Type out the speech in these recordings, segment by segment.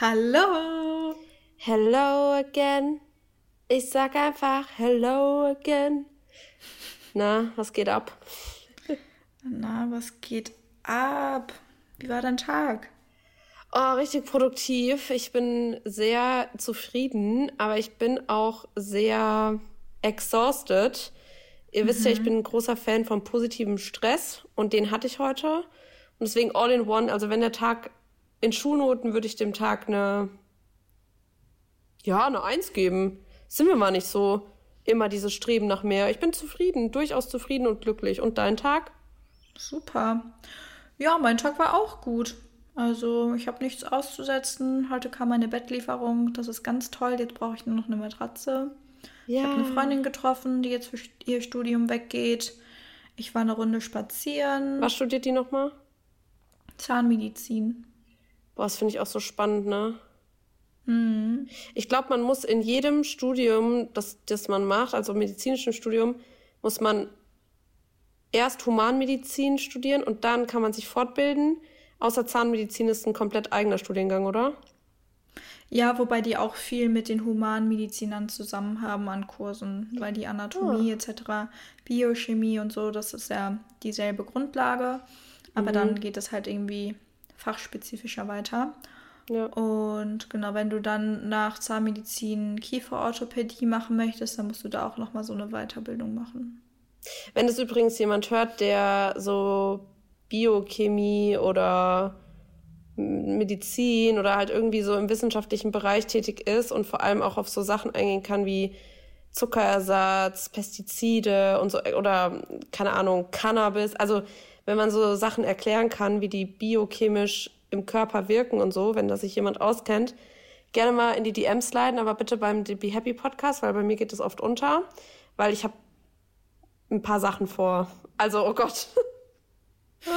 Hallo. Hello again. Ich sag einfach Hello again. Na, was geht ab? Na, was geht ab? Wie war dein Tag? Oh, richtig produktiv. Ich bin sehr zufrieden, aber ich bin auch sehr exhausted. Ihr wisst ja, ich bin ein großer Fan von positivem Stress und den hatte ich heute. Und deswegen all in one. Also wenn der Tag in Schulnoten würde ich dem Tag eine, ja, eine Eins geben. Sind wir mal nicht so immer dieses Streben nach mehr. Ich bin zufrieden, durchaus zufrieden und glücklich. Und dein Tag? Super. Ja, mein Tag war auch gut. Also ich habe nichts auszusetzen. Heute kam meine Bettlieferung. Das ist ganz toll. Jetzt brauche ich nur noch eine Matratze. Ich habe eine Freundin getroffen, die jetzt für ihr Studium weggeht. Ich war eine Runde spazieren. Was studiert die nochmal? Zahnmedizin. Boah, das finde ich auch so spannend, ne? Ich glaube, man muss in jedem Studium, das, das man macht, also medizinischem Studium, muss man erst Humanmedizin studieren und dann kann man sich fortbilden. Außer Zahnmedizin ist ein komplett eigener Studiengang, oder? Ja, wobei die auch viel mit den Humanmedizinern zusammen haben an Kursen, weil die Anatomie etc., Biochemie und so, das ist ja dieselbe Grundlage. Aber Mhm. dann geht es halt irgendwie fachspezifischer weiter. Ja. Und genau, wenn du dann nach Zahnmedizin Kieferorthopädie machen möchtest, dann musst du da auch nochmal so eine Weiterbildung machen. Wenn es übrigens jemand hört, der so Biochemie oder Medizin oder halt irgendwie so im wissenschaftlichen Bereich tätig ist und vor allem auch auf so Sachen eingehen kann wie Zuckerersatz, Pestizide und so oder keine Ahnung, Cannabis. Also wenn man so Sachen erklären kann, wie die biochemisch im Körper wirken und so, wenn da sich jemand auskennt, gerne mal in die DMs sliden, aber bitte beim Be Happy Podcast, weil bei mir geht es oft unter, weil ich habe ein paar Sachen vor. Also, oh Gott.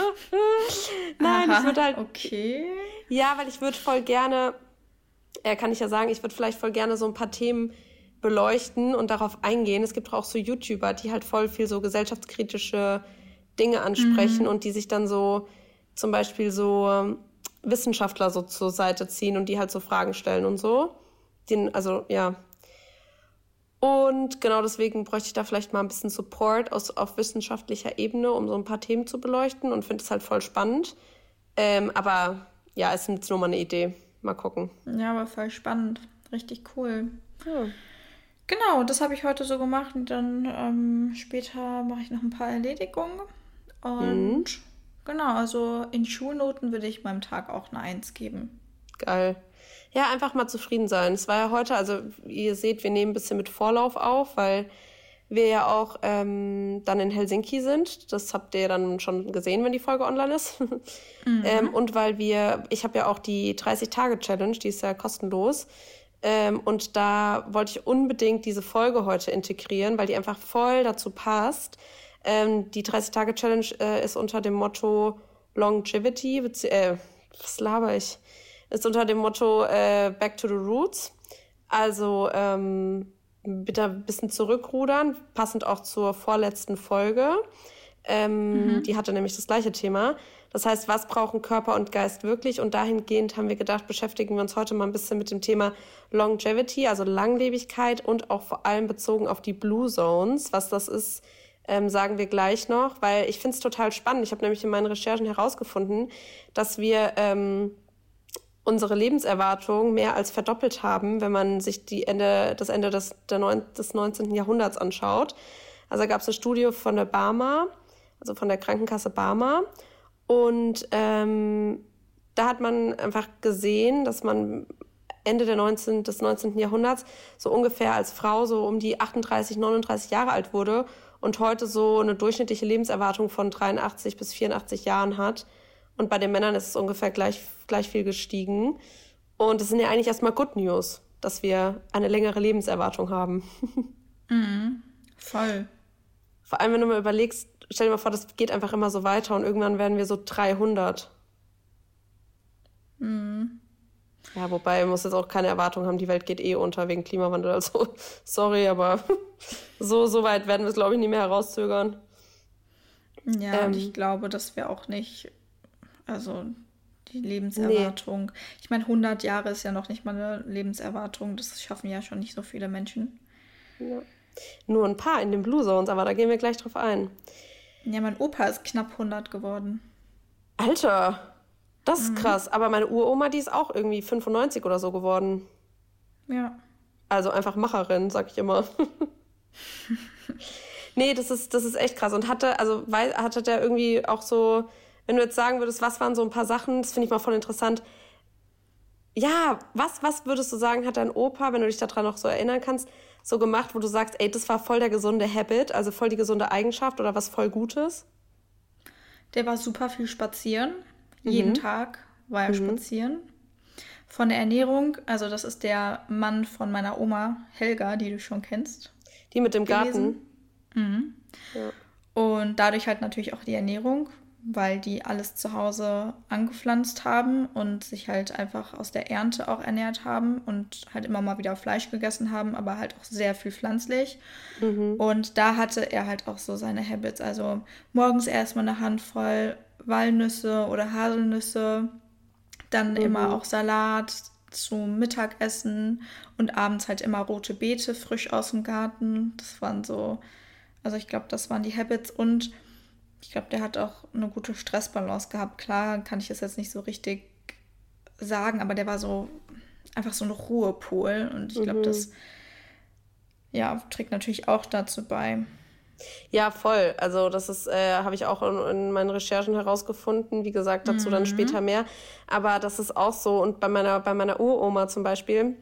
Nein, ich würde halt. Okay. Ja, weil ich würde voll gerne, äh, kann ich ja sagen, ich würde vielleicht voll gerne so ein paar Themen beleuchten und darauf eingehen. Es gibt auch so YouTuber, die halt voll viel so gesellschaftskritische Dinge ansprechen und die sich dann so zum Beispiel so ähm, Wissenschaftler so zur Seite ziehen und die halt so Fragen stellen und so. Den, also, ja. Und genau deswegen bräuchte ich da vielleicht mal ein bisschen Support aus, auf wissenschaftlicher Ebene, um so ein paar Themen zu beleuchten und finde es halt voll spannend. Ähm, aber ja, ist jetzt nur mal eine Idee. Mal gucken. Ja, aber voll spannend. Richtig cool. Ja. Genau, das habe ich heute so gemacht und dann ähm, später mache ich noch ein paar Erledigungen. Und genau, also in Schulnoten würde ich meinem Tag auch eine Eins geben. Geil. Ja, einfach mal zufrieden sein. Es war ja heute, also wie ihr seht, wir nehmen ein bisschen mit Vorlauf auf, weil wir ja auch ähm, dann in Helsinki sind. Das habt ihr dann schon gesehen, wenn die Folge online ist. ähm, und weil wir, ich habe ja auch die 30-Tage-Challenge, die ist ja kostenlos. Ähm, und da wollte ich unbedingt diese Folge heute integrieren, weil die einfach voll dazu passt. Ähm, die 30-Tage-Challenge äh, ist unter dem Motto Longevity, äh, was laber ich? Ist unter dem Motto äh, Back to the Roots. Also ähm, bitte ein bisschen zurückrudern, passend auch zur vorletzten Folge. Ähm, Die hatte nämlich das gleiche Thema. Das heißt, was brauchen Körper und Geist wirklich? Und dahingehend haben wir gedacht, beschäftigen wir uns heute mal ein bisschen mit dem Thema Longevity, also Langlebigkeit und auch vor allem bezogen auf die Blue Zones. Was das ist, ähm, sagen wir gleich noch, weil ich finde es total spannend. Ich habe nämlich in meinen Recherchen herausgefunden, dass wir ähm, unsere Lebenserwartung mehr als verdoppelt haben, wenn man sich die Ende, das Ende des, der neun, des 19. Jahrhunderts anschaut. Also gab es eine Studie von der Barmer, also von der Krankenkasse Barmer. Und ähm, da hat man einfach gesehen, dass man Ende der 19, des 19. Jahrhunderts so ungefähr als Frau so um die 38, 39 Jahre alt wurde und heute so eine durchschnittliche Lebenserwartung von 83 bis 84 Jahren hat. Und bei den Männern ist es ungefähr gleich, gleich viel gestiegen. Und das sind ja eigentlich erstmal Good News, dass wir eine längere Lebenserwartung haben. Voll. Vor allem, wenn du mal überlegst, stell dir mal vor, das geht einfach immer so weiter und irgendwann werden wir so 300. Ja, wobei, man muss jetzt auch keine Erwartung haben, die Welt geht eh unter wegen Klimawandel. Also, sorry, aber so, so weit werden wir es, glaube ich, nie mehr herauszögern. Ja, und Ähm. ich glaube, dass wir auch nicht, also die Lebenserwartung. Nee. Ich meine, 100 Jahre ist ja noch nicht mal eine Lebenserwartung. Das schaffen ja schon nicht so viele Menschen. Ja. Nur ein paar in den Blue Zones, aber da gehen wir gleich drauf ein. Ja, mein Opa ist knapp 100 geworden. Alter, das ist mhm. krass. Aber meine Uroma, die ist auch irgendwie 95 oder so geworden. Ja. Also einfach Macherin, sag ich immer. nee, das ist, das ist echt krass. Und hatte, also weil, hatte der irgendwie auch so, wenn du jetzt sagen würdest, was waren so ein paar Sachen, das finde ich mal voll interessant. Ja, was, was würdest du sagen, hat dein Opa, wenn du dich daran noch so erinnern kannst, so gemacht, wo du sagst, ey, das war voll der gesunde Habit, also voll die gesunde Eigenschaft oder was voll Gutes? Der war super viel spazieren. Mhm. Jeden Tag war er mhm. spazieren. Von der Ernährung, also das ist der Mann von meiner Oma Helga, die du schon kennst. Die mit dem gewesen. Garten. Mhm. Ja. Und dadurch halt natürlich auch die Ernährung weil die alles zu Hause angepflanzt haben und sich halt einfach aus der Ernte auch ernährt haben und halt immer mal wieder Fleisch gegessen haben, aber halt auch sehr viel pflanzlich. Mhm. Und da hatte er halt auch so seine Habits. Also morgens erstmal eine Handvoll Walnüsse oder Haselnüsse, dann mhm. immer auch Salat zum Mittagessen und abends halt immer rote Beete frisch aus dem Garten. Das waren so, also ich glaube, das waren die Habits und ich glaube, der hat auch eine gute Stressbalance gehabt. Klar kann ich das jetzt nicht so richtig sagen, aber der war so einfach so ein Ruhepol und ich glaube, mhm. das ja, trägt natürlich auch dazu bei. Ja, voll. Also das ist, äh, habe ich auch in, in, meinen Recherchen herausgefunden. Wie gesagt, dazu mhm. dann später mehr. Aber das ist auch so. Und bei meiner, bei meiner Uroma zum Beispiel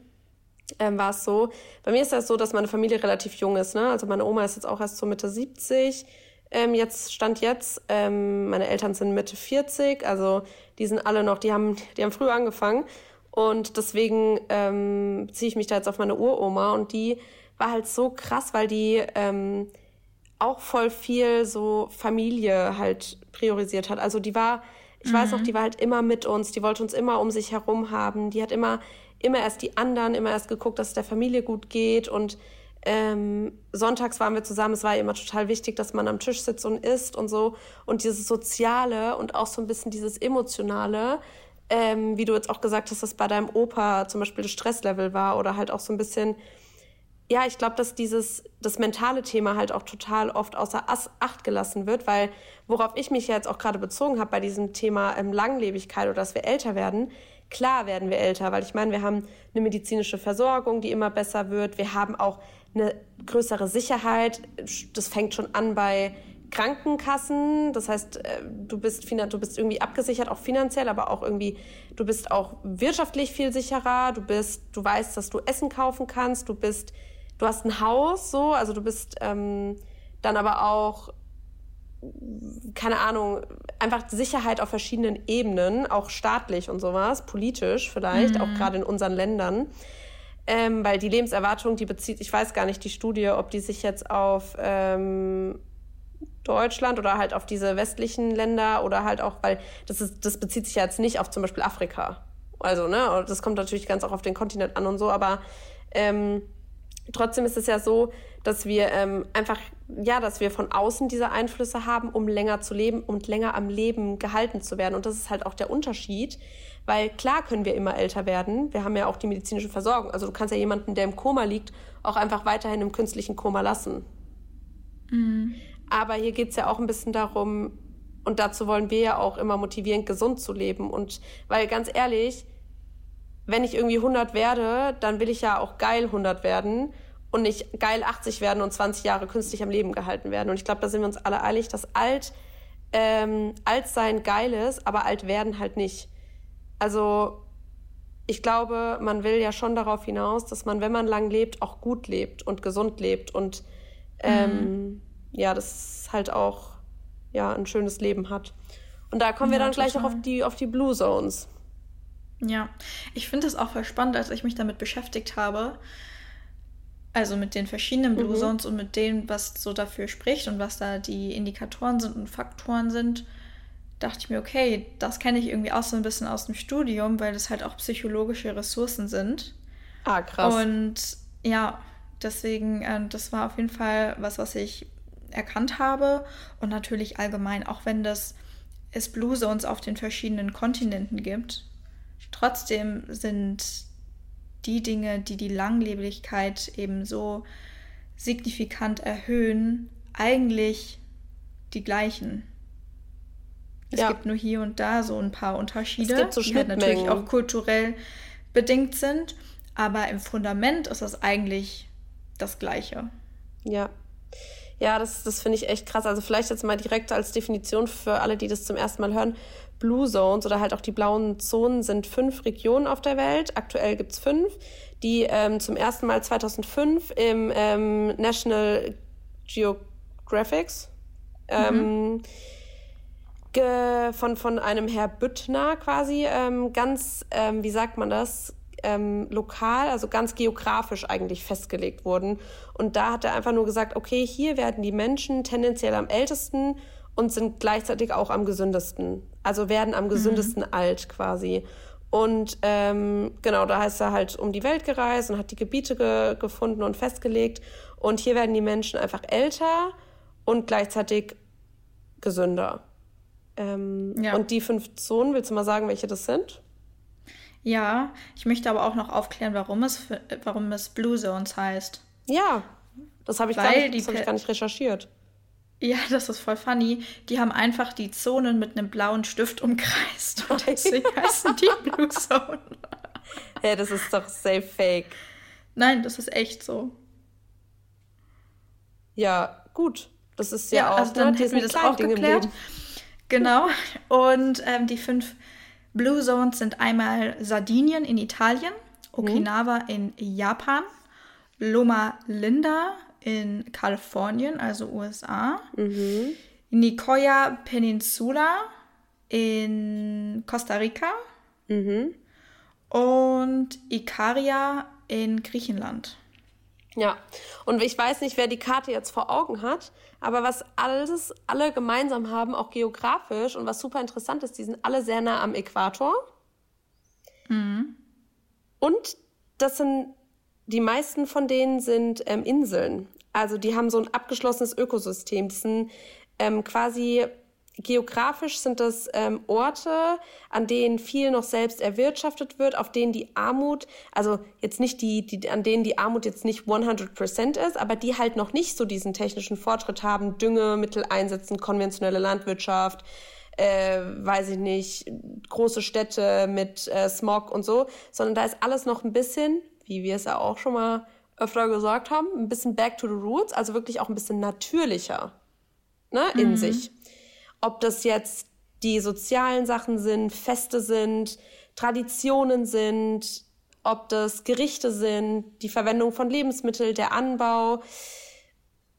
ähm, war es so. Bei mir ist das so, dass meine Familie relativ jung ist. Ne? Also meine Oma ist jetzt auch erst so Mitte 70. Ähm, jetzt stand jetzt, ähm, meine Eltern sind Mitte 40, also die sind alle noch, die haben, die haben früh angefangen. Und deswegen ähm, ziehe ich mich da jetzt auf meine Uroma und die war halt so krass, weil die ähm, auch voll viel so Familie halt priorisiert hat. Also die war, ich mhm. weiß noch, die war halt immer mit uns, die wollte uns immer um sich herum haben, die hat immer, immer erst die anderen, immer erst geguckt, dass es der Familie gut geht und ähm, sonntags waren wir zusammen. Es war immer total wichtig, dass man am Tisch sitzt und isst und so. Und dieses Soziale und auch so ein bisschen dieses Emotionale, ähm, wie du jetzt auch gesagt hast, dass bei deinem Opa zum Beispiel das Stresslevel war oder halt auch so ein bisschen. Ja, ich glaube, dass dieses, das mentale Thema halt auch total oft außer Acht gelassen wird, weil worauf ich mich jetzt auch gerade bezogen habe bei diesem Thema ähm, Langlebigkeit oder dass wir älter werden, klar werden wir älter, weil ich meine, wir haben eine medizinische Versorgung, die immer besser wird. Wir haben auch eine größere Sicherheit. Das fängt schon an bei Krankenkassen. Das heißt, äh, du bist, du bist irgendwie abgesichert, auch finanziell, aber auch irgendwie, du bist auch wirtschaftlich viel sicherer. Du bist, du weißt, dass du Essen kaufen kannst. Du bist, du hast ein Haus, so, also du bist ähm, dann aber auch keine Ahnung, einfach Sicherheit auf verschiedenen Ebenen, auch staatlich und sowas, politisch vielleicht, mhm. auch gerade in unseren Ländern ähm, weil die Lebenserwartung, die bezieht, ich weiß gar nicht die Studie, ob die sich jetzt auf ähm, Deutschland oder halt auf diese westlichen Länder oder halt auch, weil das ist, das bezieht sich ja jetzt nicht auf zum Beispiel Afrika. Also, ne, das kommt natürlich ganz auch auf den Kontinent an und so, aber ähm, trotzdem ist es ja so, dass wir ähm, einfach, ja, dass wir von außen diese Einflüsse haben, um länger zu leben und länger am Leben gehalten zu werden. Und das ist halt auch der Unterschied weil klar können wir immer älter werden. Wir haben ja auch die medizinische Versorgung. Also du kannst ja jemanden, der im Koma liegt, auch einfach weiterhin im künstlichen Koma lassen. Mhm. Aber hier geht es ja auch ein bisschen darum, und dazu wollen wir ja auch immer motivieren, gesund zu leben. Und weil ganz ehrlich, wenn ich irgendwie 100 werde, dann will ich ja auch geil 100 werden und nicht geil 80 werden und 20 Jahre künstlich am Leben gehalten werden. Und ich glaube, da sind wir uns alle eilig, dass alt, ähm, alt sein geil ist, aber alt werden halt nicht. Also ich glaube, man will ja schon darauf hinaus, dass man, wenn man lang lebt, auch gut lebt und gesund lebt und ähm, mhm. ja, das halt auch ja, ein schönes Leben hat. Und da kommen ja, wir dann gleich auch auf die, auf die Blue Zones. Ja, ich finde es auch voll spannend, als ich mich damit beschäftigt habe. Also mit den verschiedenen Blue mhm. Zones und mit dem, was so dafür spricht und was da die Indikatoren sind und Faktoren sind dachte ich mir, okay, das kenne ich irgendwie auch so ein bisschen aus dem Studium, weil das halt auch psychologische Ressourcen sind. Ah, krass. Und ja, deswegen, äh, das war auf jeden Fall was, was ich erkannt habe. Und natürlich allgemein, auch wenn das es Blue Zones auf den verschiedenen Kontinenten gibt, trotzdem sind die Dinge, die die Langlebigkeit eben so signifikant erhöhen, eigentlich die gleichen. Es ja. gibt nur hier und da so ein paar Unterschiede, es gibt so die halt natürlich auch kulturell bedingt sind, aber im Fundament ist es eigentlich das Gleiche. Ja. Ja, das, das finde ich echt krass. Also vielleicht jetzt mal direkt als Definition für alle, die das zum ersten Mal hören. Blue Zones oder halt auch die blauen Zonen sind fünf Regionen auf der Welt. Aktuell gibt es fünf, die ähm, zum ersten Mal 2005 im ähm, National Geographics ähm, mhm. von, von einem Herr Büttner quasi ähm, ganz, ähm, wie sagt man das, ähm, lokal, also ganz geografisch eigentlich festgelegt wurden. Und da hat er einfach nur gesagt, okay, hier werden die Menschen tendenziell am ältesten und sind gleichzeitig auch am gesündesten. Also werden am mhm. gesündesten mhm. alt quasi. Und ähm, genau, da heißt er halt um die Welt gereist und hat die Gebiete ge gefunden und festgelegt. Und hier werden die Menschen einfach älter und gleichzeitig gesünder. Ähm, ja. Und die fünf Zonen, willst du mal sagen, welche das sind? Ja, ich möchte aber auch noch aufklären, warum es, warum es Blue Zones heißt. Ja, das habe ich, gar nicht, hab ich gar nicht recherchiert. Ja, das ist voll funny. Die haben einfach die Zonen mit einem blauen Stift umkreist. Und deswegen heißen die Blue Zone. Ja, das ist doch safe fake. Nein, das ist echt so. Ja, gut. Das ist ja, ja auch. Also dann hätten wir das auch geklärt. Genau. Und ähm, die fünf Blue Zones sind einmal Sardinien in Italien, Okinawa mhm. in Japan, Loma Linda in Kalifornien, also USA, mhm. Nicoya Peninsula in Costa Rica mhm. und Ikaria in Griechenland. Ja, und ich weiß nicht, wer die Karte jetzt vor Augen hat, aber was alles alle gemeinsam haben, auch geografisch und was super interessant ist, die sind alle sehr nah am Äquator. Mhm. Und das sind die meisten von denen sind ähm, Inseln. Also die haben so ein abgeschlossenes Ökosystem. Das sind ähm, quasi Geografisch sind das ähm, Orte, an denen viel noch selbst erwirtschaftet wird, auf denen die Armut, also jetzt nicht die, die an denen die Armut jetzt nicht 100% ist, aber die halt noch nicht so diesen technischen Fortschritt haben, Düngemittel einsetzen, konventionelle Landwirtschaft, äh, weiß ich nicht, große Städte mit äh, Smog und so, sondern da ist alles noch ein bisschen, wie wir es ja auch schon mal öfter gesagt haben, ein bisschen back to the roots, also wirklich auch ein bisschen natürlicher ne, in mhm. sich. Ob das jetzt die sozialen Sachen sind, Feste sind, Traditionen sind, ob das Gerichte sind, die Verwendung von Lebensmitteln, der Anbau.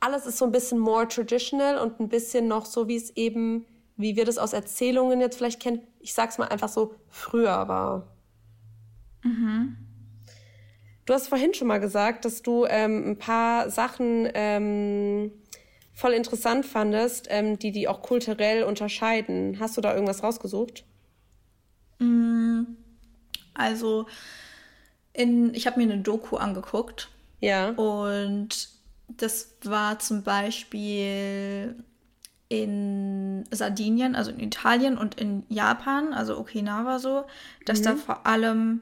Alles ist so ein bisschen more traditional und ein bisschen noch so, wie es eben, wie wir das aus Erzählungen jetzt vielleicht kennen, ich sag's mal einfach so, früher war. Mhm. Du hast vorhin schon mal gesagt, dass du ähm, ein paar Sachen ähm, voll interessant fandest, ähm, die die auch kulturell unterscheiden. Hast du da irgendwas rausgesucht? Mm, also, in, ich habe mir eine Doku angeguckt. Ja. Und das war zum Beispiel in Sardinien, also in Italien und in Japan, also Okinawa so, dass mhm. da vor allem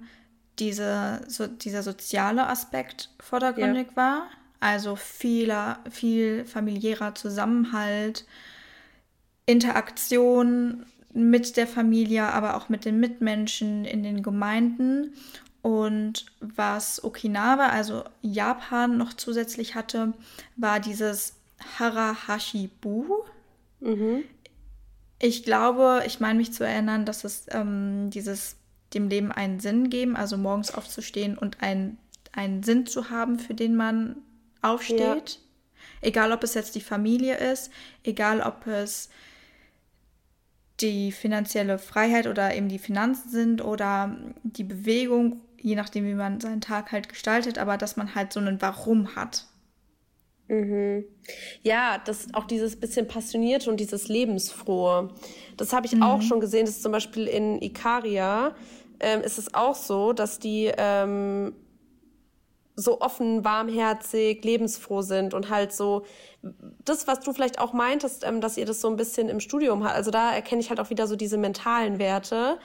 diese, so, dieser soziale Aspekt vordergründig ja. war. Also vieler, viel familiärer Zusammenhalt, Interaktion mit der Familie, aber auch mit den Mitmenschen in den Gemeinden. Und was Okinawa, also Japan, noch zusätzlich hatte, war dieses Harahashibu. Mhm. Ich glaube, ich meine mich zu erinnern, dass es ähm, dieses dem Leben einen Sinn geben, also morgens aufzustehen und einen, einen Sinn zu haben, für den man aufsteht. Ja. Egal, ob es jetzt die Familie ist, egal, ob es die finanzielle Freiheit oder eben die Finanzen sind oder die Bewegung, je nachdem, wie man seinen Tag halt gestaltet, aber dass man halt so einen Warum hat. Mhm. Ja, das auch dieses bisschen passionierte und dieses lebensfrohe. Das habe ich mhm. auch schon gesehen. Das ist zum Beispiel in Ikaria ähm, ist es auch so, dass die ähm, so offen, warmherzig, lebensfroh sind und halt so das, was du vielleicht auch meintest, ähm, dass ihr das so ein bisschen im Studium habt. Also da erkenne ich halt auch wieder so diese mentalen Werte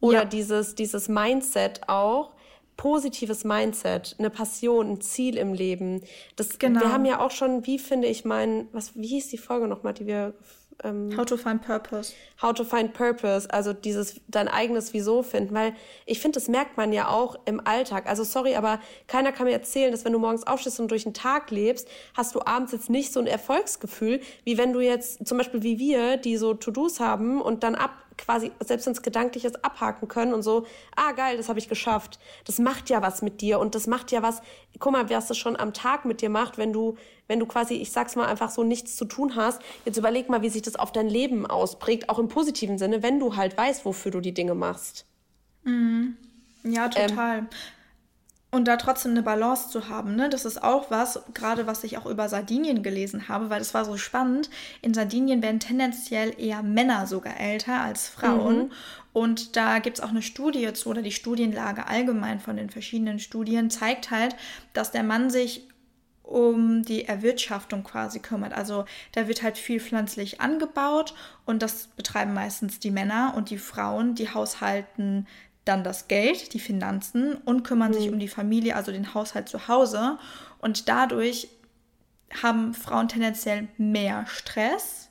oder ja. dieses, dieses Mindset auch. Positives Mindset, eine Passion, ein Ziel im Leben. Das, genau. Wir haben ja auch schon, wie finde ich meinen, was, wie hieß die Folge nochmal, die wir ähm, How to find purpose. How to find purpose, also dieses dein eigenes Wieso finden, weil ich finde, das merkt man ja auch im Alltag. Also sorry, aber keiner kann mir erzählen, dass wenn du morgens aufstehst und durch den Tag lebst, hast du abends jetzt nicht so ein Erfolgsgefühl, wie wenn du jetzt zum Beispiel wie wir, die so To-Dos haben und dann ab quasi selbst ins Gedankliches abhaken können und so, ah geil, das habe ich geschafft. Das macht ja was mit dir und das macht ja was, guck mal, was das schon am Tag mit dir macht, wenn du, wenn du quasi, ich sag's mal, einfach so nichts zu tun hast. Jetzt überleg mal, wie sich das auf dein Leben ausprägt, auch im positiven Sinne, wenn du halt weißt, wofür du die Dinge machst. Mhm. Ja, total. Ähm, und da trotzdem eine Balance zu haben, ne? Das ist auch was, gerade was ich auch über Sardinien gelesen habe, weil das war so spannend. In Sardinien werden tendenziell eher Männer sogar älter als Frauen. Mhm. Und da gibt es auch eine Studie zu, oder die Studienlage allgemein von den verschiedenen Studien zeigt halt, dass der Mann sich um die Erwirtschaftung quasi kümmert. Also da wird halt viel pflanzlich angebaut und das betreiben meistens die Männer und die Frauen, die haushalten dann das Geld, die Finanzen und kümmern mhm. sich um die Familie, also den Haushalt zu Hause. Und dadurch haben Frauen tendenziell mehr Stress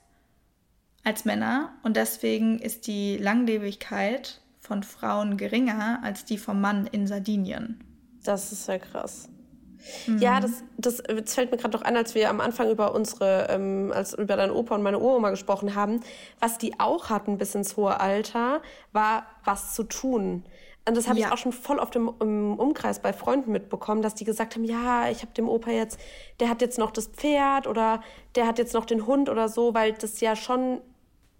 als Männer und deswegen ist die Langlebigkeit von Frauen geringer als die vom Mann in Sardinien. Das ist ja krass. Mhm. Ja, das, das, das fällt mir gerade noch an, als wir am Anfang über unsere, ähm, als über deinen Opa und meine Uroma gesprochen haben. Was die auch hatten bis ins hohe Alter, war was zu tun. Und das habe ja. ich auch schon voll auf dem im Umkreis bei Freunden mitbekommen, dass die gesagt haben, ja, ich habe dem Opa jetzt, der hat jetzt noch das Pferd oder der hat jetzt noch den Hund oder so, weil das ja schon,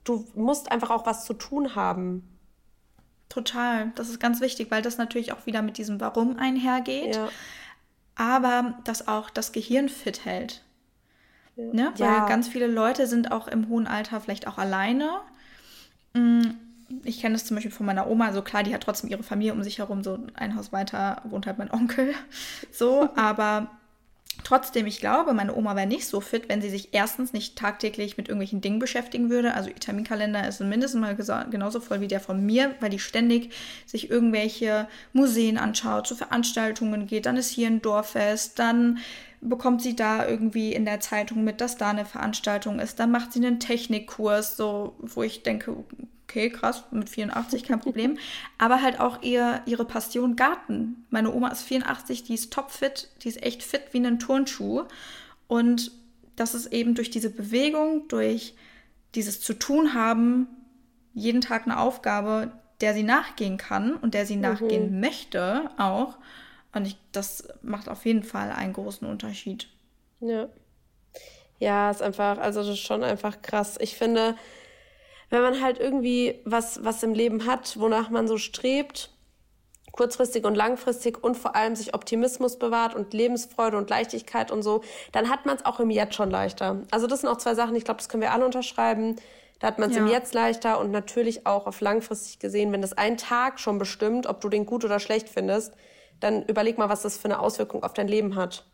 du musst einfach auch was zu tun haben. Total, das ist ganz wichtig, weil das natürlich auch wieder mit diesem Warum einhergeht. Ja aber das auch das Gehirn fit hält. Ja. Ne? Weil ja. ganz viele Leute sind auch im hohen Alter vielleicht auch alleine. Mm, ich kenne das zum Beispiel von meiner Oma, so klar, die hat trotzdem ihre Familie um sich herum, so ein Haus weiter wohnt halt mein Onkel, so, aber Trotzdem, ich glaube, meine Oma wäre nicht so fit, wenn sie sich erstens nicht tagtäglich mit irgendwelchen Dingen beschäftigen würde. Also ihr Terminkalender ist mindestens mal genauso voll wie der von mir, weil die ständig sich irgendwelche Museen anschaut, zu Veranstaltungen geht. Dann ist hier ein Dorffest, dann bekommt sie da irgendwie in der Zeitung mit, dass da eine Veranstaltung ist. Dann macht sie einen Technikkurs, so wo ich denke, okay, krass, mit 84 kein Problem. Aber halt auch ihr, ihre Passion Garten. Meine Oma ist 84, die ist topfit, die ist echt fit wie ein Turnschuh. Und das ist eben durch diese Bewegung, durch dieses zu tun haben, jeden Tag eine Aufgabe, der sie nachgehen kann und der sie mhm. nachgehen möchte auch. Und ich, das macht auf jeden Fall einen großen Unterschied. Ja. Ja, ist einfach, also das ist schon einfach krass. Ich finde, wenn man halt irgendwie was, was im Leben hat, wonach man so strebt, kurzfristig und langfristig und vor allem sich Optimismus bewahrt und Lebensfreude und Leichtigkeit und so, dann hat man es auch im Jetzt schon leichter. Also das sind auch zwei Sachen, ich glaube, das können wir alle unterschreiben. Da hat man es ja. im Jetzt leichter und natürlich auch auf langfristig gesehen, wenn das ein Tag schon bestimmt, ob du den gut oder schlecht findest, dann überleg mal, was das für eine Auswirkung auf dein Leben hat.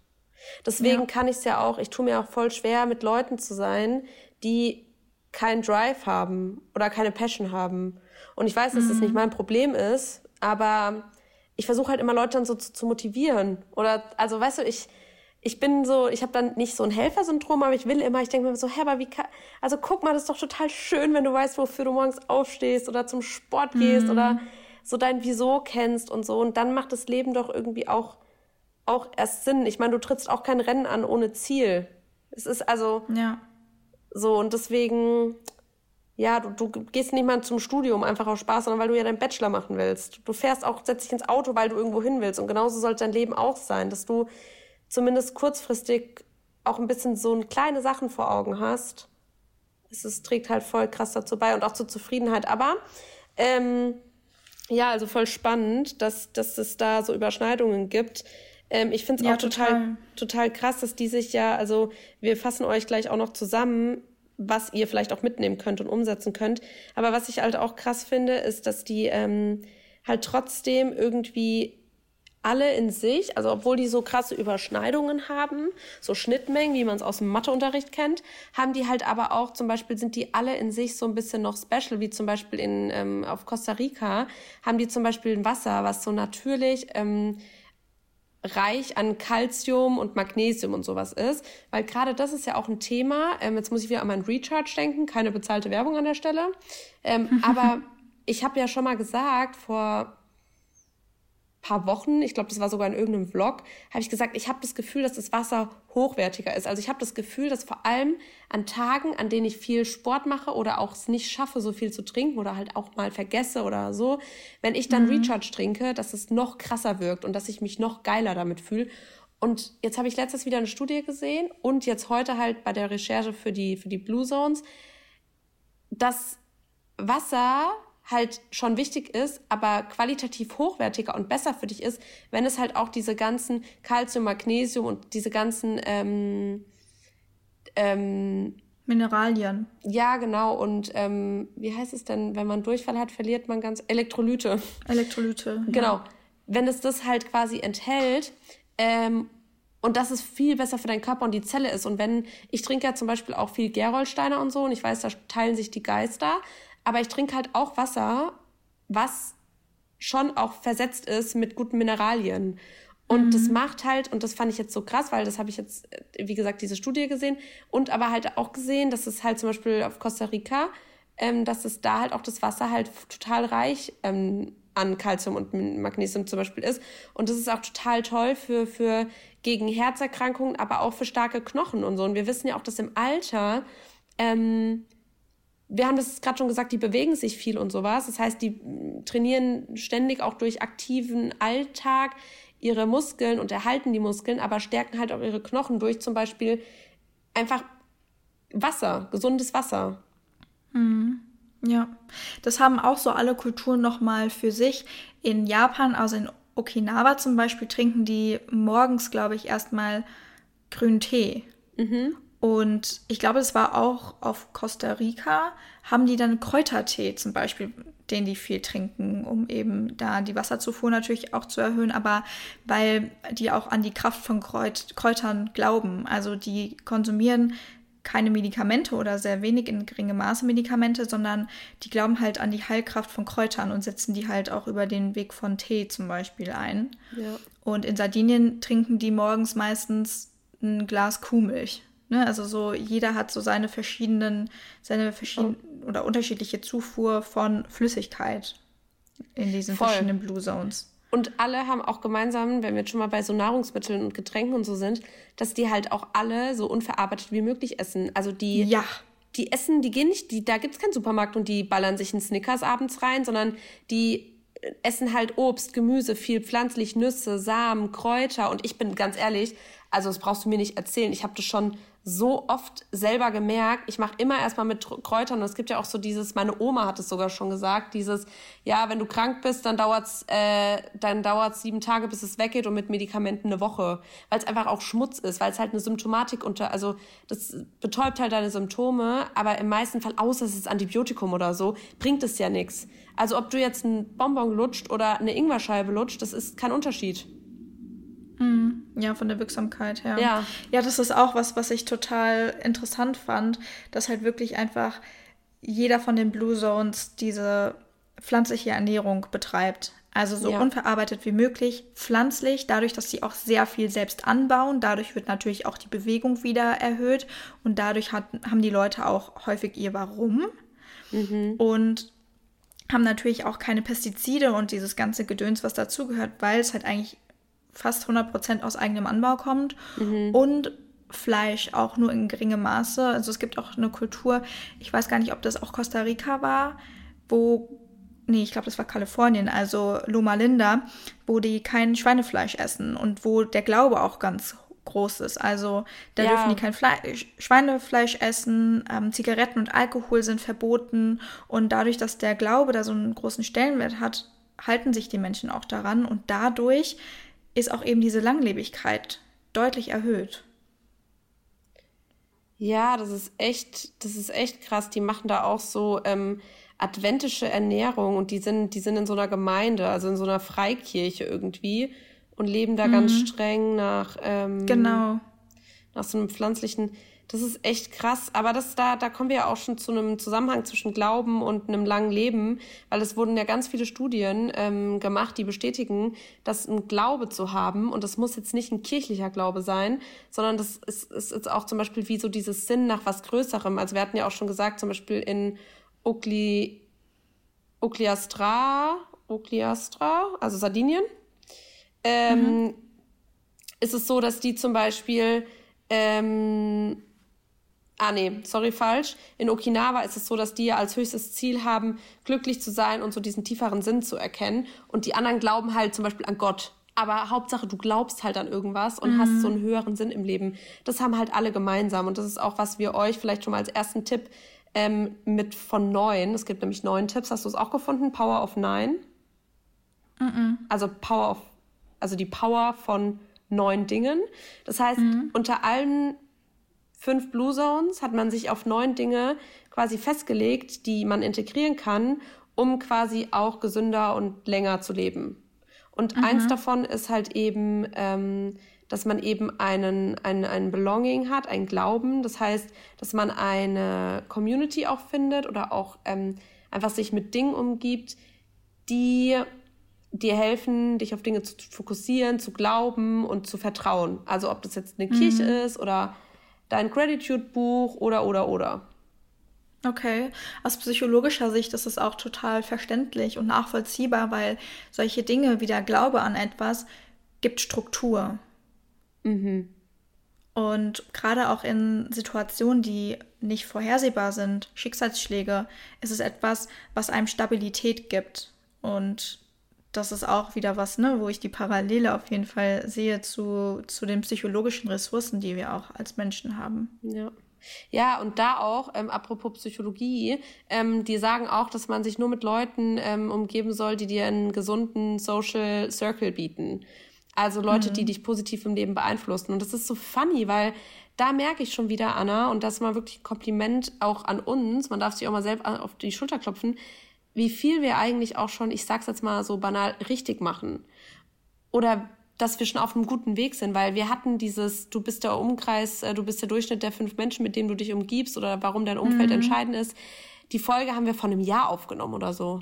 Deswegen ja. kann ich es ja auch, ich tue mir auch voll schwer, mit Leuten zu sein, die keinen Drive haben oder keine Passion haben. Und ich weiß, dass mhm. das nicht mhm. mein Problem ist, aber ich versuche halt immer Leute dann so zu, zu, motivieren. Oder, also weißt du, ich, ich bin so, ich habe dann nicht so ein Helfersyndrom, aber ich will immer, ich denke mir so, hä, aber wie kann, also guck mal, das ist doch total schön, wenn du weißt, wofür du morgens aufstehst oder zum Sport gehst mhm. oder so dein Wieso kennst und so. Und dann macht das Leben doch irgendwie auch, auch erst Sinn. Ich meine, du trittst auch kein Rennen an ohne Ziel. Es ist also, ja. So, und deswegen, ja, du, du gehst nicht mal zum Studium einfach aus Spaß, sondern weil du ja deinen Bachelor machen willst. Du fährst auch, setzt dich ins Auto, weil du irgendwo hin willst. Und genauso sollte dein Leben auch sein, dass du zumindest kurzfristig auch ein bisschen so kleine Sachen vor Augen hast. Es, es trägt halt voll krass dazu bei und auch zur Zufriedenheit. Aber ähm, ja, also voll spannend, dass, dass es da so Überschneidungen gibt. Ähm, ich finde es ja, auch total, total, total krass, dass die sich ja, also wir fassen euch gleich auch noch zusammen, was ihr vielleicht auch mitnehmen könnt und umsetzen könnt. Aber was ich halt auch krass finde, ist, dass die ähm, halt trotzdem irgendwie alle in sich, also obwohl die so krasse Überschneidungen haben, so Schnittmengen, wie man es aus dem Matheunterricht kennt, haben die halt aber auch, zum Beispiel sind die alle in sich so ein bisschen noch special, wie zum Beispiel in, ähm, auf Costa Rica, haben die zum Beispiel ein Wasser, was so natürlich ähm, reich an Calcium und Magnesium und sowas ist, weil gerade das ist ja auch ein Thema. Ähm, jetzt muss ich wieder an meinen Recharge denken, keine bezahlte Werbung an der Stelle. Ähm, aber ich habe ja schon mal gesagt, vor paar Wochen, ich glaube, das war sogar in irgendeinem Vlog, habe ich gesagt, ich habe das Gefühl, dass das Wasser hochwertiger ist. Also ich habe das Gefühl, dass vor allem an Tagen, an denen ich viel Sport mache oder auch es nicht schaffe, so viel zu trinken oder halt auch mal vergesse oder so, wenn ich dann mhm. Recharge trinke, dass es noch krasser wirkt und dass ich mich noch geiler damit fühle. Und jetzt habe ich letztes wieder eine Studie gesehen und jetzt heute halt bei der Recherche für die, für die Blue Zones, dass Wasser halt schon wichtig ist, aber qualitativ hochwertiger und besser für dich ist, wenn es halt auch diese ganzen Calcium, Magnesium und diese ganzen ähm, ähm, Mineralien. Ja, genau. Und ähm, wie heißt es denn, wenn man Durchfall hat, verliert man ganz Elektrolyte. Elektrolyte. Genau. Ja. Wenn es das halt quasi enthält ähm, und dass es viel besser für deinen Körper und die Zelle ist. Und wenn, ich trinke ja zum Beispiel auch viel Gerolsteiner und so und ich weiß, da teilen sich die Geister. Aber ich trinke halt auch Wasser, was schon auch versetzt ist mit guten Mineralien. Und mhm. das macht halt, und das fand ich jetzt so krass, weil das habe ich jetzt, wie gesagt, diese Studie gesehen und aber halt auch gesehen, dass es halt zum Beispiel auf Costa Rica, ähm, dass es da halt auch das Wasser halt total reich ähm, an Kalzium und Magnesium zum Beispiel ist. Und das ist auch total toll für, für gegen Herzerkrankungen, aber auch für starke Knochen und so. Und wir wissen ja auch, dass im Alter ähm, wir haben das gerade schon gesagt, die bewegen sich viel und sowas. Das heißt, die mm, trainieren ständig auch durch aktiven Alltag ihre Muskeln und erhalten die Muskeln, aber stärken halt auch ihre Knochen durch zum Beispiel einfach Wasser, gesundes Wasser. Mhm. Ja, das haben auch so alle Kulturen nochmal für sich. In Japan, also in Okinawa zum Beispiel, trinken die morgens, glaube ich, erstmal grünen Tee. Mhm. Und ich glaube, es war auch auf Costa Rica, haben die dann Kräutertee zum Beispiel, den die viel trinken, um eben da die Wasserzufuhr natürlich auch zu erhöhen, aber weil die auch an die Kraft von Kräut Kräutern glauben. Also die konsumieren keine Medikamente oder sehr wenig in geringem Maße Medikamente, sondern die glauben halt an die Heilkraft von Kräutern und setzen die halt auch über den Weg von Tee zum Beispiel ein. Ja. Und in Sardinien trinken die morgens meistens ein Glas Kuhmilch. Ne? Also so jeder hat so seine verschiedenen, seine verschiedenen oh. oder unterschiedliche Zufuhr von Flüssigkeit in diesen Voll. verschiedenen Blue Zones. Und alle haben auch gemeinsam, wenn wir jetzt schon mal bei so Nahrungsmitteln und Getränken und so sind, dass die halt auch alle so unverarbeitet wie möglich essen. Also die, ja. die essen, die gehen nicht, die, da gibt es keinen Supermarkt und die ballern sich einen Snickers abends rein, sondern die essen halt Obst, Gemüse, viel pflanzlich, Nüsse, Samen, Kräuter. Und ich bin ganz ehrlich, also das brauchst du mir nicht erzählen. Ich habe das schon so oft selber gemerkt, ich mache immer erstmal mit Kräutern und es gibt ja auch so dieses, meine Oma hat es sogar schon gesagt, dieses, ja, wenn du krank bist, dann dauert's, äh, dann dauert's sieben Tage, bis es weggeht und mit Medikamenten eine Woche, weil es einfach auch Schmutz ist, weil es halt eine Symptomatik unter, also das betäubt halt deine Symptome, aber im meisten Fall, außer es ist Antibiotikum oder so, bringt es ja nichts. Also ob du jetzt einen Bonbon lutscht oder eine Ingwerscheibe lutscht, das ist kein Unterschied. Mhm. Ja, von der Wirksamkeit her. Ja. Ja, das ist auch was, was ich total interessant fand, dass halt wirklich einfach jeder von den Blue Zones diese pflanzliche Ernährung betreibt. Also so ja. unverarbeitet wie möglich, pflanzlich, dadurch, dass sie auch sehr viel selbst anbauen. Dadurch wird natürlich auch die Bewegung wieder erhöht und dadurch hat, haben die Leute auch häufig ihr Warum. Mhm. Und haben natürlich auch keine Pestizide und dieses ganze Gedöns, was dazugehört, weil es halt eigentlich fast 100% aus eigenem Anbau kommt mhm. und Fleisch auch nur in geringem Maße. Also es gibt auch eine Kultur, ich weiß gar nicht, ob das auch Costa Rica war, wo, nee, ich glaube, das war Kalifornien, also Loma Linda, wo die kein Schweinefleisch essen und wo der Glaube auch ganz groß ist. Also da ja. dürfen die kein Fleisch, Schweinefleisch essen, ähm, Zigaretten und Alkohol sind verboten und dadurch, dass der Glaube da so einen großen Stellenwert hat, halten sich die Menschen auch daran und dadurch ist auch eben diese Langlebigkeit deutlich erhöht. Ja, das ist echt, das ist echt krass. Die machen da auch so ähm, adventische Ernährung und die sind, die sind in so einer Gemeinde, also in so einer Freikirche irgendwie. und leben da mhm. ganz streng nach, ähm, genau. nach so einem pflanzlichen. Das ist echt krass. Aber das, da, da kommen wir ja auch schon zu einem Zusammenhang zwischen Glauben und einem langen Leben, weil es wurden ja ganz viele Studien ähm, gemacht, die bestätigen, dass ein Glaube zu haben, und das muss jetzt nicht ein kirchlicher Glaube sein, sondern das ist, ist jetzt auch zum Beispiel wie so dieses Sinn nach was Größerem. Also wir hatten ja auch schon gesagt, zum Beispiel in Okli, Okliastra, Okliastra, also Sardinien, ähm, mhm. ist es so, dass die zum Beispiel ähm, Ah nee, sorry, falsch. In Okinawa ist es so, dass die ja als höchstes Ziel haben, glücklich zu sein und so diesen tieferen Sinn zu erkennen. Und die anderen glauben halt zum Beispiel an Gott. Aber Hauptsache, du glaubst halt an irgendwas und mhm. hast so einen höheren Sinn im Leben. Das haben halt alle gemeinsam. Und das ist auch, was wir euch vielleicht schon mal als ersten Tipp ähm, mit von neun. Es gibt nämlich neun Tipps. Hast du es auch gefunden? Power of Nine. Mhm. Also Power of, also die Power von neun Dingen. Das heißt, mhm. unter allen fünf Blue Zones hat man sich auf neun Dinge quasi festgelegt, die man integrieren kann, um quasi auch gesünder und länger zu leben. Und mhm. eins davon ist halt eben, ähm, dass man eben einen, einen, einen Belonging hat, ein Glauben. Das heißt, dass man eine Community auch findet oder auch ähm, einfach sich mit Dingen umgibt, die dir helfen, dich auf Dinge zu fokussieren, zu glauben und zu vertrauen. Also ob das jetzt eine mhm. Kirche ist oder dein Gratitude-Buch oder, oder, oder. Okay, aus psychologischer Sicht ist es auch total verständlich und nachvollziehbar, weil solche Dinge wie der Glaube an etwas gibt Struktur. Mhm. Und gerade auch in Situationen, die nicht vorhersehbar sind, Schicksalsschläge, ist es etwas, was einem Stabilität gibt. Und das ist auch wieder was, ne, wo ich die Parallele auf jeden Fall sehe zu, zu den psychologischen Ressourcen, die wir auch als Menschen haben. Ja. Ja, und da auch, ähm, apropos Psychologie, ähm, die sagen auch, dass man sich nur mit Leuten ähm, umgeben soll, die dir einen gesunden Social Circle bieten. Also Leute, mhm. die dich positiv im Leben beeinflussen. Und das ist so funny, weil da merke ich schon wieder, Anna, und das ist mal wirklich ein Kompliment auch an uns, man darf sich auch mal selbst auf die Schulter klopfen, wie viel wir eigentlich auch schon, ich sag's jetzt mal so banal, richtig machen. Oder dass wir schon auf einem guten Weg sind, weil wir hatten dieses, du bist der Umkreis, äh, du bist der Durchschnitt der fünf Menschen, mit denen du dich umgibst oder warum dein Umfeld mhm. entscheidend ist. Die Folge haben wir vor einem Jahr aufgenommen oder so.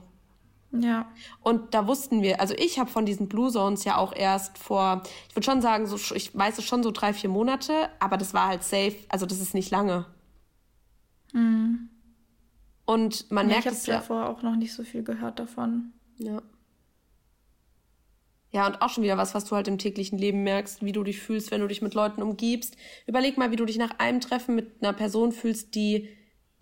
Ja. Und da wussten wir, also ich habe von diesen Blue Zones ja auch erst vor, ich würde schon sagen, so, ich weiß es schon so drei, vier Monate, aber das war halt safe, also das ist nicht lange. Mhm. Und man ja, merkt es ja. Ich habe davor auch noch nicht so viel gehört davon. Ja. Ja, und auch schon wieder was, was du halt im täglichen Leben merkst, wie du dich fühlst, wenn du dich mit Leuten umgibst. Überleg mal, wie du dich nach einem Treffen mit einer Person fühlst, die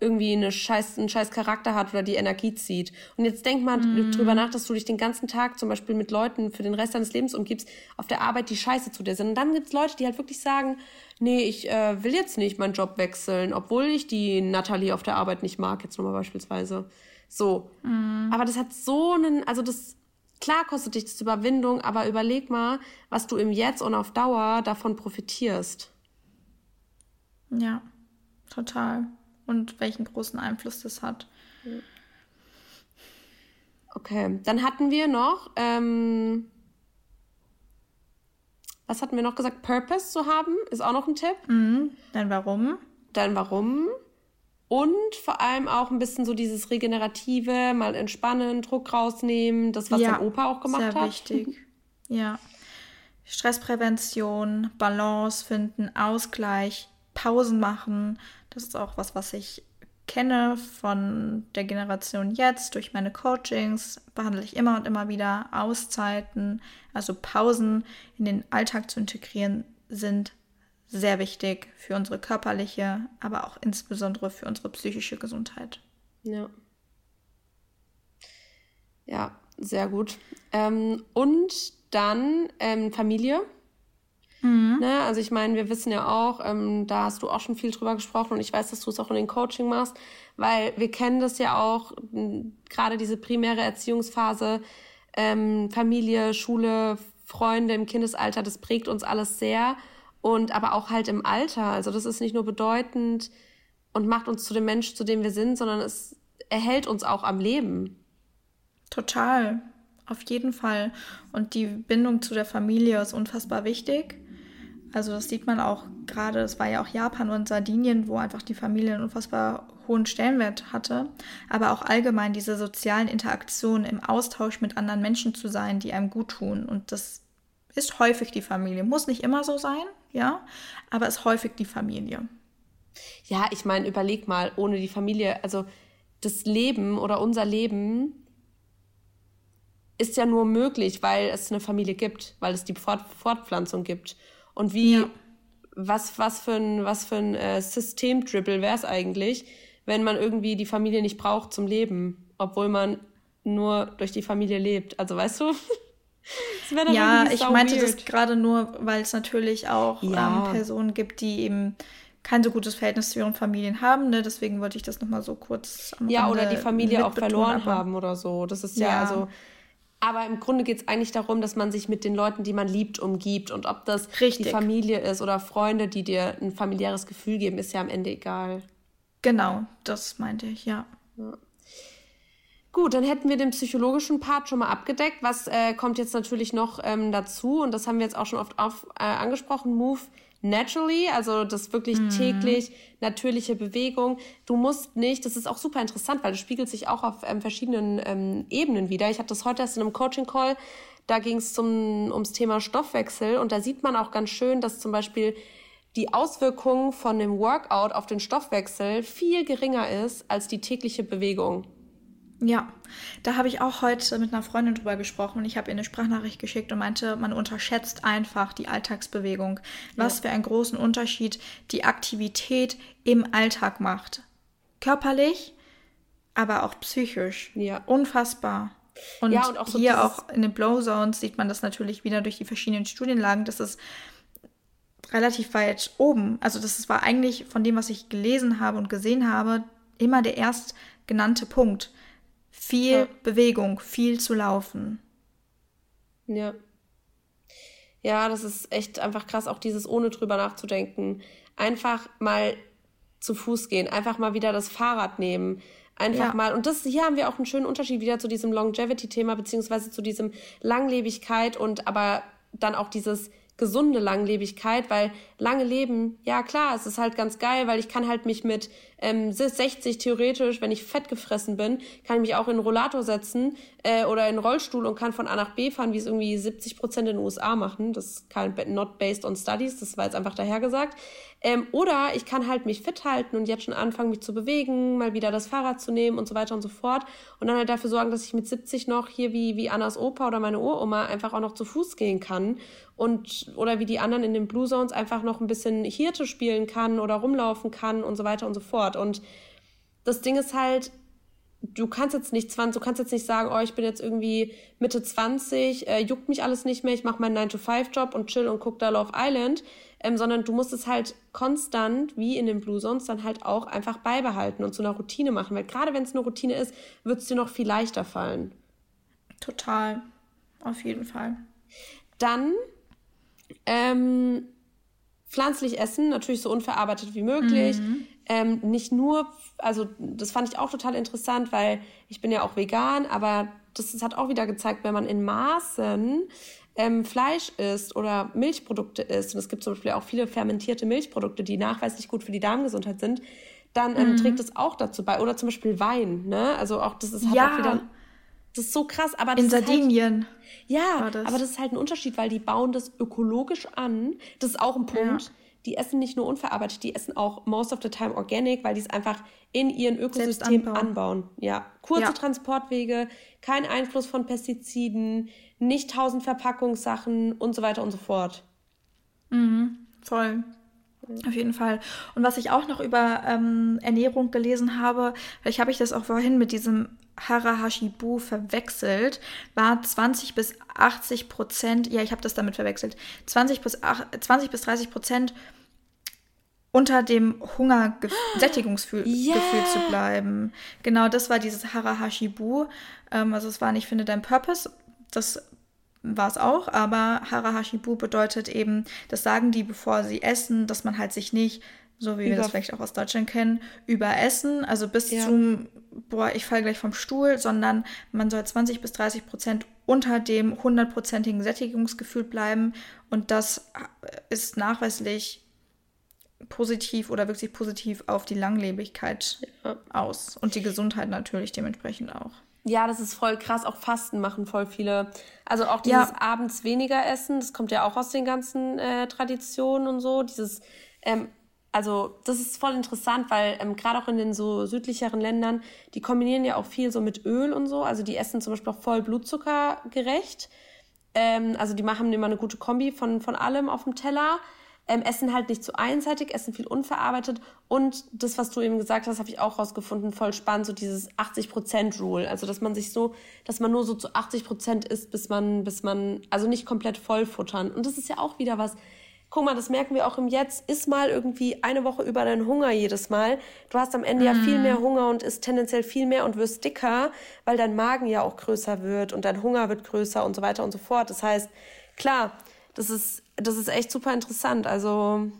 irgendwie eine scheiß, einen scheiß Charakter hat oder die Energie zieht. Und jetzt denk mal mm. drüber nach, dass du dich den ganzen Tag zum Beispiel mit Leuten für den Rest deines Lebens umgibst, auf der Arbeit, die scheiße zu dir sind. Und dann gibt's Leute, die halt wirklich sagen, nee, ich äh, will jetzt nicht meinen Job wechseln, obwohl ich die Natalie auf der Arbeit nicht mag, jetzt nochmal beispielsweise. So. Mm. Aber das hat so einen, also das, klar kostet dich das Überwindung, aber überleg mal, was du im Jetzt und auf Dauer davon profitierst. Ja, total und welchen großen Einfluss das hat. Okay, dann hatten wir noch, ähm, was hatten wir noch gesagt? Purpose zu haben, ist auch noch ein Tipp. Mhm. Dann warum? Dann warum? Und vor allem auch ein bisschen so dieses Regenerative, mal entspannen, Druck rausnehmen, das, was ja, dein Opa auch gemacht sehr hat. Sehr wichtig. Ja. Stressprävention, Balance finden, Ausgleich, Pausen machen, das ist auch was, was ich kenne von der Generation jetzt. Durch meine Coachings behandle ich immer und immer wieder Auszeiten, also Pausen in den Alltag zu integrieren, sind sehr wichtig für unsere körperliche, aber auch insbesondere für unsere psychische Gesundheit. Ja. Ja, sehr gut. Ähm, und dann ähm, Familie. Mhm. Ne? Also ich meine, wir wissen ja auch, ähm, da hast du auch schon viel drüber gesprochen und ich weiß, dass du es auch in den Coaching machst, weil wir kennen das ja auch, gerade diese primäre Erziehungsphase, ähm, Familie, Schule, Freunde im Kindesalter, das prägt uns alles sehr und aber auch halt im Alter. Also das ist nicht nur bedeutend und macht uns zu dem Mensch, zu dem wir sind, sondern es erhält uns auch am Leben. Total. auf jeden Fall. Und die Bindung zu der Familie ist unfassbar wichtig. Also das sieht man auch gerade, es war ja auch Japan und Sardinien, wo einfach die Familie einen unfassbar hohen Stellenwert hatte. Aber auch allgemein diese sozialen Interaktionen im Austausch mit anderen Menschen zu sein, die einem gut tun. Und das ist häufig die Familie. Muss nicht immer so sein, ja, aber ist häufig die Familie. Ja, ich meine, überleg mal, ohne die Familie, also das Leben oder unser Leben ist ja nur möglich, weil es eine Familie gibt, weil es die Fort Fortpflanzung gibt. Und wie, ja. was, was für ein, was für ein äh, Systemdribble wäre es eigentlich, wenn man irgendwie die Familie nicht braucht zum Leben, obwohl man nur durch die Familie lebt. Also weißt du? ja, ich meinte weird. das gerade nur, weil es natürlich auch ja. ähm, Personen gibt, die eben kein so gutes Verhältnis zu ihren Familien haben. Ne? Deswegen wollte ich das nochmal so kurz am Ja, Ende oder die Familie auch verloren haben oder so. Das ist ja, ja also. Aber im Grunde geht es eigentlich darum, dass man sich mit den Leuten, die man liebt, umgibt. Und ob das Richtig. die Familie ist oder Freunde, die dir ein familiäres Gefühl geben, ist ja am Ende egal. Genau, das meinte ich, ja. ja. Gut, dann hätten wir den psychologischen Part schon mal abgedeckt. Was äh, kommt jetzt natürlich noch ähm, dazu? Und das haben wir jetzt auch schon oft auf, äh, angesprochen. Move naturally, also das wirklich mhm. täglich natürliche Bewegung. Du musst nicht, das ist auch super interessant, weil das spiegelt sich auch auf ähm, verschiedenen ähm, Ebenen wieder. Ich hatte das heute erst in einem Coaching-Call, da ging es ums Thema Stoffwechsel und da sieht man auch ganz schön, dass zum Beispiel die Auswirkung von dem Workout auf den Stoffwechsel viel geringer ist als die tägliche Bewegung. Ja, da habe ich auch heute mit einer Freundin drüber gesprochen und ich habe ihr eine Sprachnachricht geschickt und meinte, man unterschätzt einfach die Alltagsbewegung. Was ja. für einen großen Unterschied die Aktivität im Alltag macht. Körperlich, aber auch psychisch. Ja. Unfassbar. Und, ja, und auch so hier auch in den Blow Zones sieht man das natürlich wieder durch die verschiedenen Studienlagen, dass es relativ weit oben, also das war eigentlich von dem, was ich gelesen habe und gesehen habe, immer der erst genannte Punkt viel ja. Bewegung, viel zu laufen. Ja. Ja, das ist echt einfach krass, auch dieses ohne drüber nachzudenken. Einfach mal zu Fuß gehen, einfach mal wieder das Fahrrad nehmen. Einfach ja. mal, und das hier haben wir auch einen schönen Unterschied wieder zu diesem Longevity-Thema, beziehungsweise zu diesem Langlebigkeit und aber dann auch dieses gesunde Langlebigkeit, weil lange Leben, ja klar, es ist halt ganz geil, weil ich kann halt mich mit ähm, 60 theoretisch, wenn ich fett gefressen bin, kann ich mich auch in einen Rollator setzen äh, oder in einen Rollstuhl und kann von A nach B fahren, wie es irgendwie 70 Prozent in den USA machen. Das ist kein, not based on studies, das war jetzt einfach dahergesagt. Ähm, oder ich kann halt mich fit halten und jetzt schon anfangen, mich zu bewegen, mal wieder das Fahrrad zu nehmen und so weiter und so fort. Und dann halt dafür sorgen, dass ich mit 70 noch hier wie, wie Annas Opa oder meine Uroma einfach auch noch zu Fuß gehen kann. Und, oder wie die anderen in den Blue Zones einfach noch ein bisschen Hirte spielen kann oder rumlaufen kann und so weiter und so fort. Und das Ding ist halt, du kannst jetzt nicht 20, du kannst jetzt nicht sagen, oh, ich bin jetzt irgendwie Mitte 20, äh, juckt mich alles nicht mehr, ich mache meinen 9-to-5-Job und chill und guck da Love Island, ähm, sondern du musst es halt konstant, wie in den Blue Zones, dann halt auch einfach beibehalten und zu einer Routine machen, weil gerade wenn es eine Routine ist, wird es dir noch viel leichter fallen. Total, auf jeden Fall. Dann ähm, pflanzlich essen, natürlich so unverarbeitet wie möglich. Mhm. Ähm, nicht nur, also das fand ich auch total interessant, weil ich bin ja auch vegan, aber das, das hat auch wieder gezeigt, wenn man in Maßen ähm, Fleisch isst oder Milchprodukte isst, und es gibt zum Beispiel auch viele fermentierte Milchprodukte, die nachweislich gut für die Darmgesundheit sind, dann ähm, mhm. trägt es auch dazu bei. Oder zum Beispiel Wein, ne? Also auch das ist, hat ja. auch wieder. Das ist so krass, aber in Sardinien. Halt, ja, aber das ist halt ein Unterschied, weil die bauen das ökologisch an. Das ist auch ein Punkt. Ja die essen nicht nur unverarbeitet, die essen auch most of the time organic, weil die es einfach in ihren Ökosystem anbauen. Ja, kurze ja. Transportwege, kein Einfluss von Pestiziden, nicht tausend Verpackungssachen und so weiter und so fort. Mhm, voll. Auf jeden Fall. Und was ich auch noch über ähm, Ernährung gelesen habe, vielleicht habe ich das auch vorhin mit diesem Hara Hashibu verwechselt, war 20 bis 80 Prozent, ja, ich habe das damit verwechselt, 20 bis, 8, 20 bis 30 Prozent unter dem Hungersättigungsgefühl yeah. zu bleiben. Genau, das war dieses Harahashibu. Ähm, also es war nicht Finde dein Purpose. Das war es auch, aber Harahashibu bedeutet eben, das sagen die, bevor sie essen, dass man halt sich nicht so wie über wir das vielleicht auch aus Deutschland kennen, über Essen, also bis ja. zum, boah, ich falle gleich vom Stuhl, sondern man soll 20 bis 30 Prozent unter dem hundertprozentigen Sättigungsgefühl bleiben und das ist nachweislich positiv oder wirklich positiv auf die Langlebigkeit ja. aus und die Gesundheit natürlich dementsprechend auch. Ja, das ist voll krass. Auch Fasten machen voll viele. Also auch dieses ja. abends weniger essen, das kommt ja auch aus den ganzen äh, Traditionen und so. Dieses ähm, also das ist voll interessant, weil ähm, gerade auch in den so südlicheren Ländern, die kombinieren ja auch viel so mit Öl und so. Also die essen zum Beispiel auch voll blutzuckergerecht. Ähm, also die machen immer eine gute Kombi von, von allem auf dem Teller. Ähm, essen halt nicht zu einseitig, essen viel unverarbeitet. Und das, was du eben gesagt hast, habe ich auch rausgefunden, voll spannend, so dieses 80%-Rule. Also, dass man sich so, dass man nur so zu 80% isst, bis man, bis man, also nicht komplett voll futtern. Und das ist ja auch wieder was, guck mal, das merken wir auch im Jetzt, iss mal irgendwie eine Woche über deinen Hunger jedes Mal. Du hast am Ende mm. ja viel mehr mhm. Hunger und isst tendenziell viel mehr und wirst dicker, weil dein Magen ja auch größer wird und dein Hunger wird größer und so weiter und so fort. Das heißt, klar, das ist, das ist echt super interessant. Also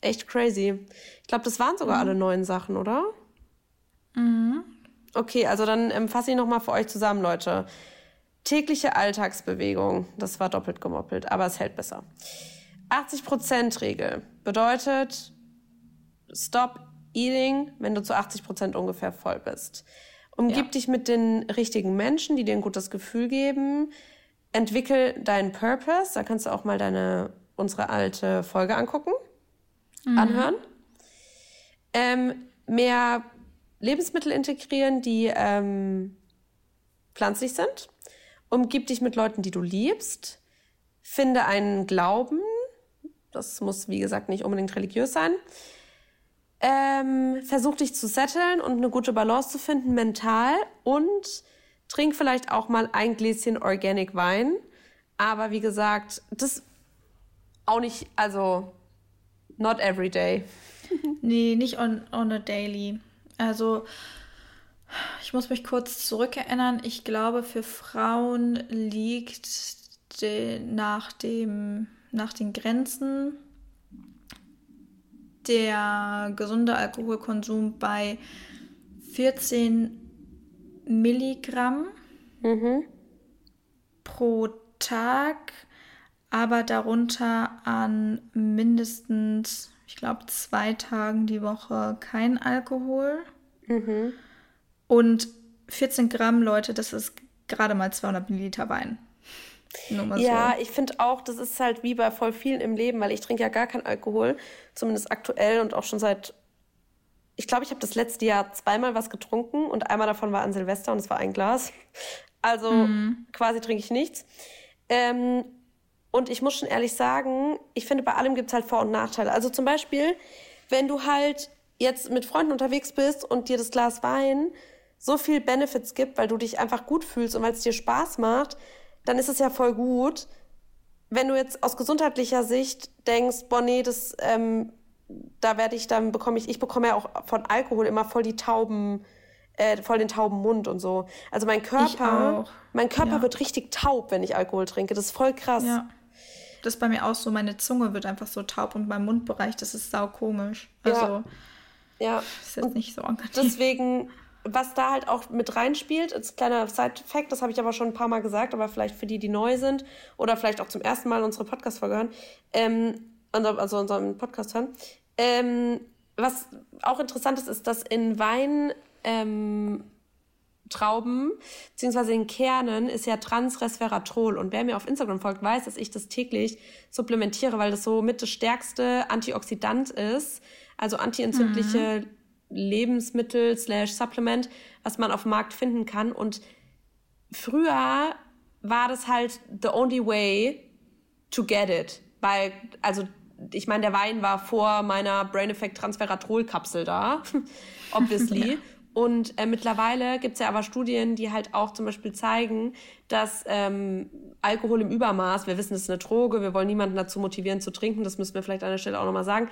echt crazy. Ich glaube, das waren sogar mm. alle neuen Sachen, oder? Mhm. Okay, also dann ähm, fasse ich nochmal für euch zusammen, Leute. Tägliche Alltagsbewegung, das war doppelt gemoppelt, aber es hält besser. 80%-Regel bedeutet, stop eating, wenn du zu 80% ungefähr voll bist. Umgib ja. dich mit den richtigen Menschen, die dir ein gutes Gefühl geben. Entwickel deinen Purpose. Da kannst du auch mal deine, unsere alte Folge angucken, mhm. anhören. Ähm, mehr Lebensmittel integrieren, die ähm, pflanzlich sind. Umgib dich mit Leuten, die du liebst. Finde einen Glauben, das muss, wie gesagt, nicht unbedingt religiös sein. Ähm, versuch dich zu setteln und eine gute Balance zu finden mental und trink vielleicht auch mal ein Gläschen Organic Wein. Aber wie gesagt, das auch nicht, also not every day. nee, nicht on, on a daily. Also ich muss mich kurz zurückerinnern. Ich glaube, für Frauen liegt nach dem nach den Grenzen der gesunde Alkoholkonsum bei 14 Milligramm mhm. pro Tag, aber darunter an mindestens, ich glaube, zwei Tagen die Woche kein Alkohol. Mhm. Und 14 Gramm, Leute, das ist gerade mal 200 Milliliter Wein ja, so. ich finde auch, das ist halt wie bei voll vielen im Leben, weil ich trinke ja gar keinen Alkohol, zumindest aktuell und auch schon seit, ich glaube, ich habe das letzte Jahr zweimal was getrunken und einmal davon war an Silvester und es war ein Glas. Also mhm. quasi trinke ich nichts. Ähm, und ich muss schon ehrlich sagen, ich finde, bei allem gibt es halt Vor- und Nachteile. Also zum Beispiel, wenn du halt jetzt mit Freunden unterwegs bist und dir das Glas Wein so viel Benefits gibt, weil du dich einfach gut fühlst und weil es dir Spaß macht, dann ist es ja voll gut. Wenn du jetzt aus gesundheitlicher Sicht denkst, boah, nee, das, ähm, da werde ich, dann bekomme ich, ich bekomme ja auch von Alkohol immer voll die Tauben, äh, voll den tauben Mund und so. Also mein Körper, mein Körper ja. wird richtig taub, wenn ich Alkohol trinke. Das ist voll krass. Ja. Das ist bei mir auch so, meine Zunge wird einfach so taub und mein Mundbereich, das ist sau komisch. Also, ja. ja. Ist jetzt nicht so angenehm. Deswegen was da halt auch mit reinspielt, als kleiner Side-Fact, das habe ich aber schon ein paar Mal gesagt, aber vielleicht für die, die neu sind oder vielleicht auch zum ersten Mal unsere Podcast-Folge hören, ähm, also unseren Podcast hören. Ähm, was auch interessant ist, ist, dass in Wein ähm, Trauben beziehungsweise in Kernen ist ja Transresveratrol. Und wer mir auf Instagram folgt, weiß, dass ich das täglich supplementiere, weil das so mit das stärkste Antioxidant ist. Also antientzündliche mhm. Lebensmittel slash Supplement, was man auf dem Markt finden kann. Und früher war das halt the only way to get it. Weil, also, ich meine, der Wein war vor meiner Brain Effect Transferatrol Kapsel da, obviously. ja. Und äh, mittlerweile gibt es ja aber Studien, die halt auch zum Beispiel zeigen, dass ähm, Alkohol im Übermaß, wir wissen, es ist eine Droge, wir wollen niemanden dazu motivieren zu trinken, das müssen wir vielleicht an der Stelle auch nochmal sagen,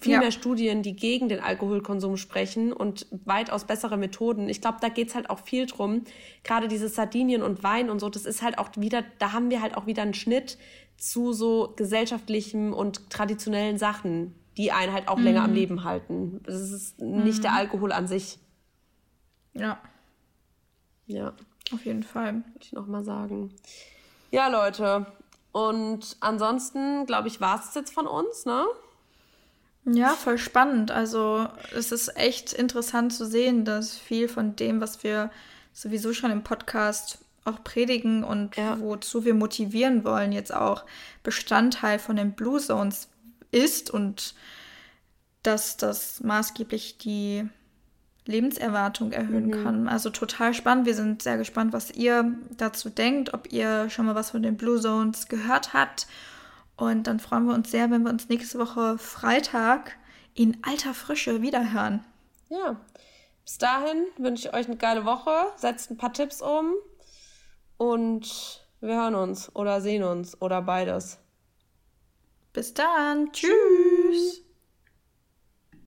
viel ja. mehr Studien, die gegen den Alkoholkonsum sprechen und weitaus bessere Methoden. Ich glaube, da geht's halt auch viel drum. Gerade dieses Sardinien und Wein und so, das ist halt auch wieder, da haben wir halt auch wieder einen Schnitt zu so gesellschaftlichen und traditionellen Sachen. die einen halt auch mhm. länger am Leben halten. Das ist nicht mhm. der Alkohol an sich. Ja. Ja. Auf jeden Fall. Würde ich nochmal sagen. Ja, Leute. Und ansonsten, glaube ich, war es jetzt von uns, ne? Ja, voll spannend. Also es ist echt interessant zu sehen, dass viel von dem, was wir sowieso schon im Podcast auch predigen und ja. wozu wir motivieren wollen, jetzt auch Bestandteil von den Blue Zones ist und dass das maßgeblich die Lebenserwartung erhöhen mhm. kann. Also total spannend. Wir sind sehr gespannt, was ihr dazu denkt, ob ihr schon mal was von den Blue Zones gehört habt. Und dann freuen wir uns sehr, wenn wir uns nächste Woche Freitag in alter Frische wiederhören. Ja, bis dahin wünsche ich euch eine geile Woche. Setzt ein paar Tipps um und wir hören uns oder sehen uns oder beides. Bis dann. Tschüss.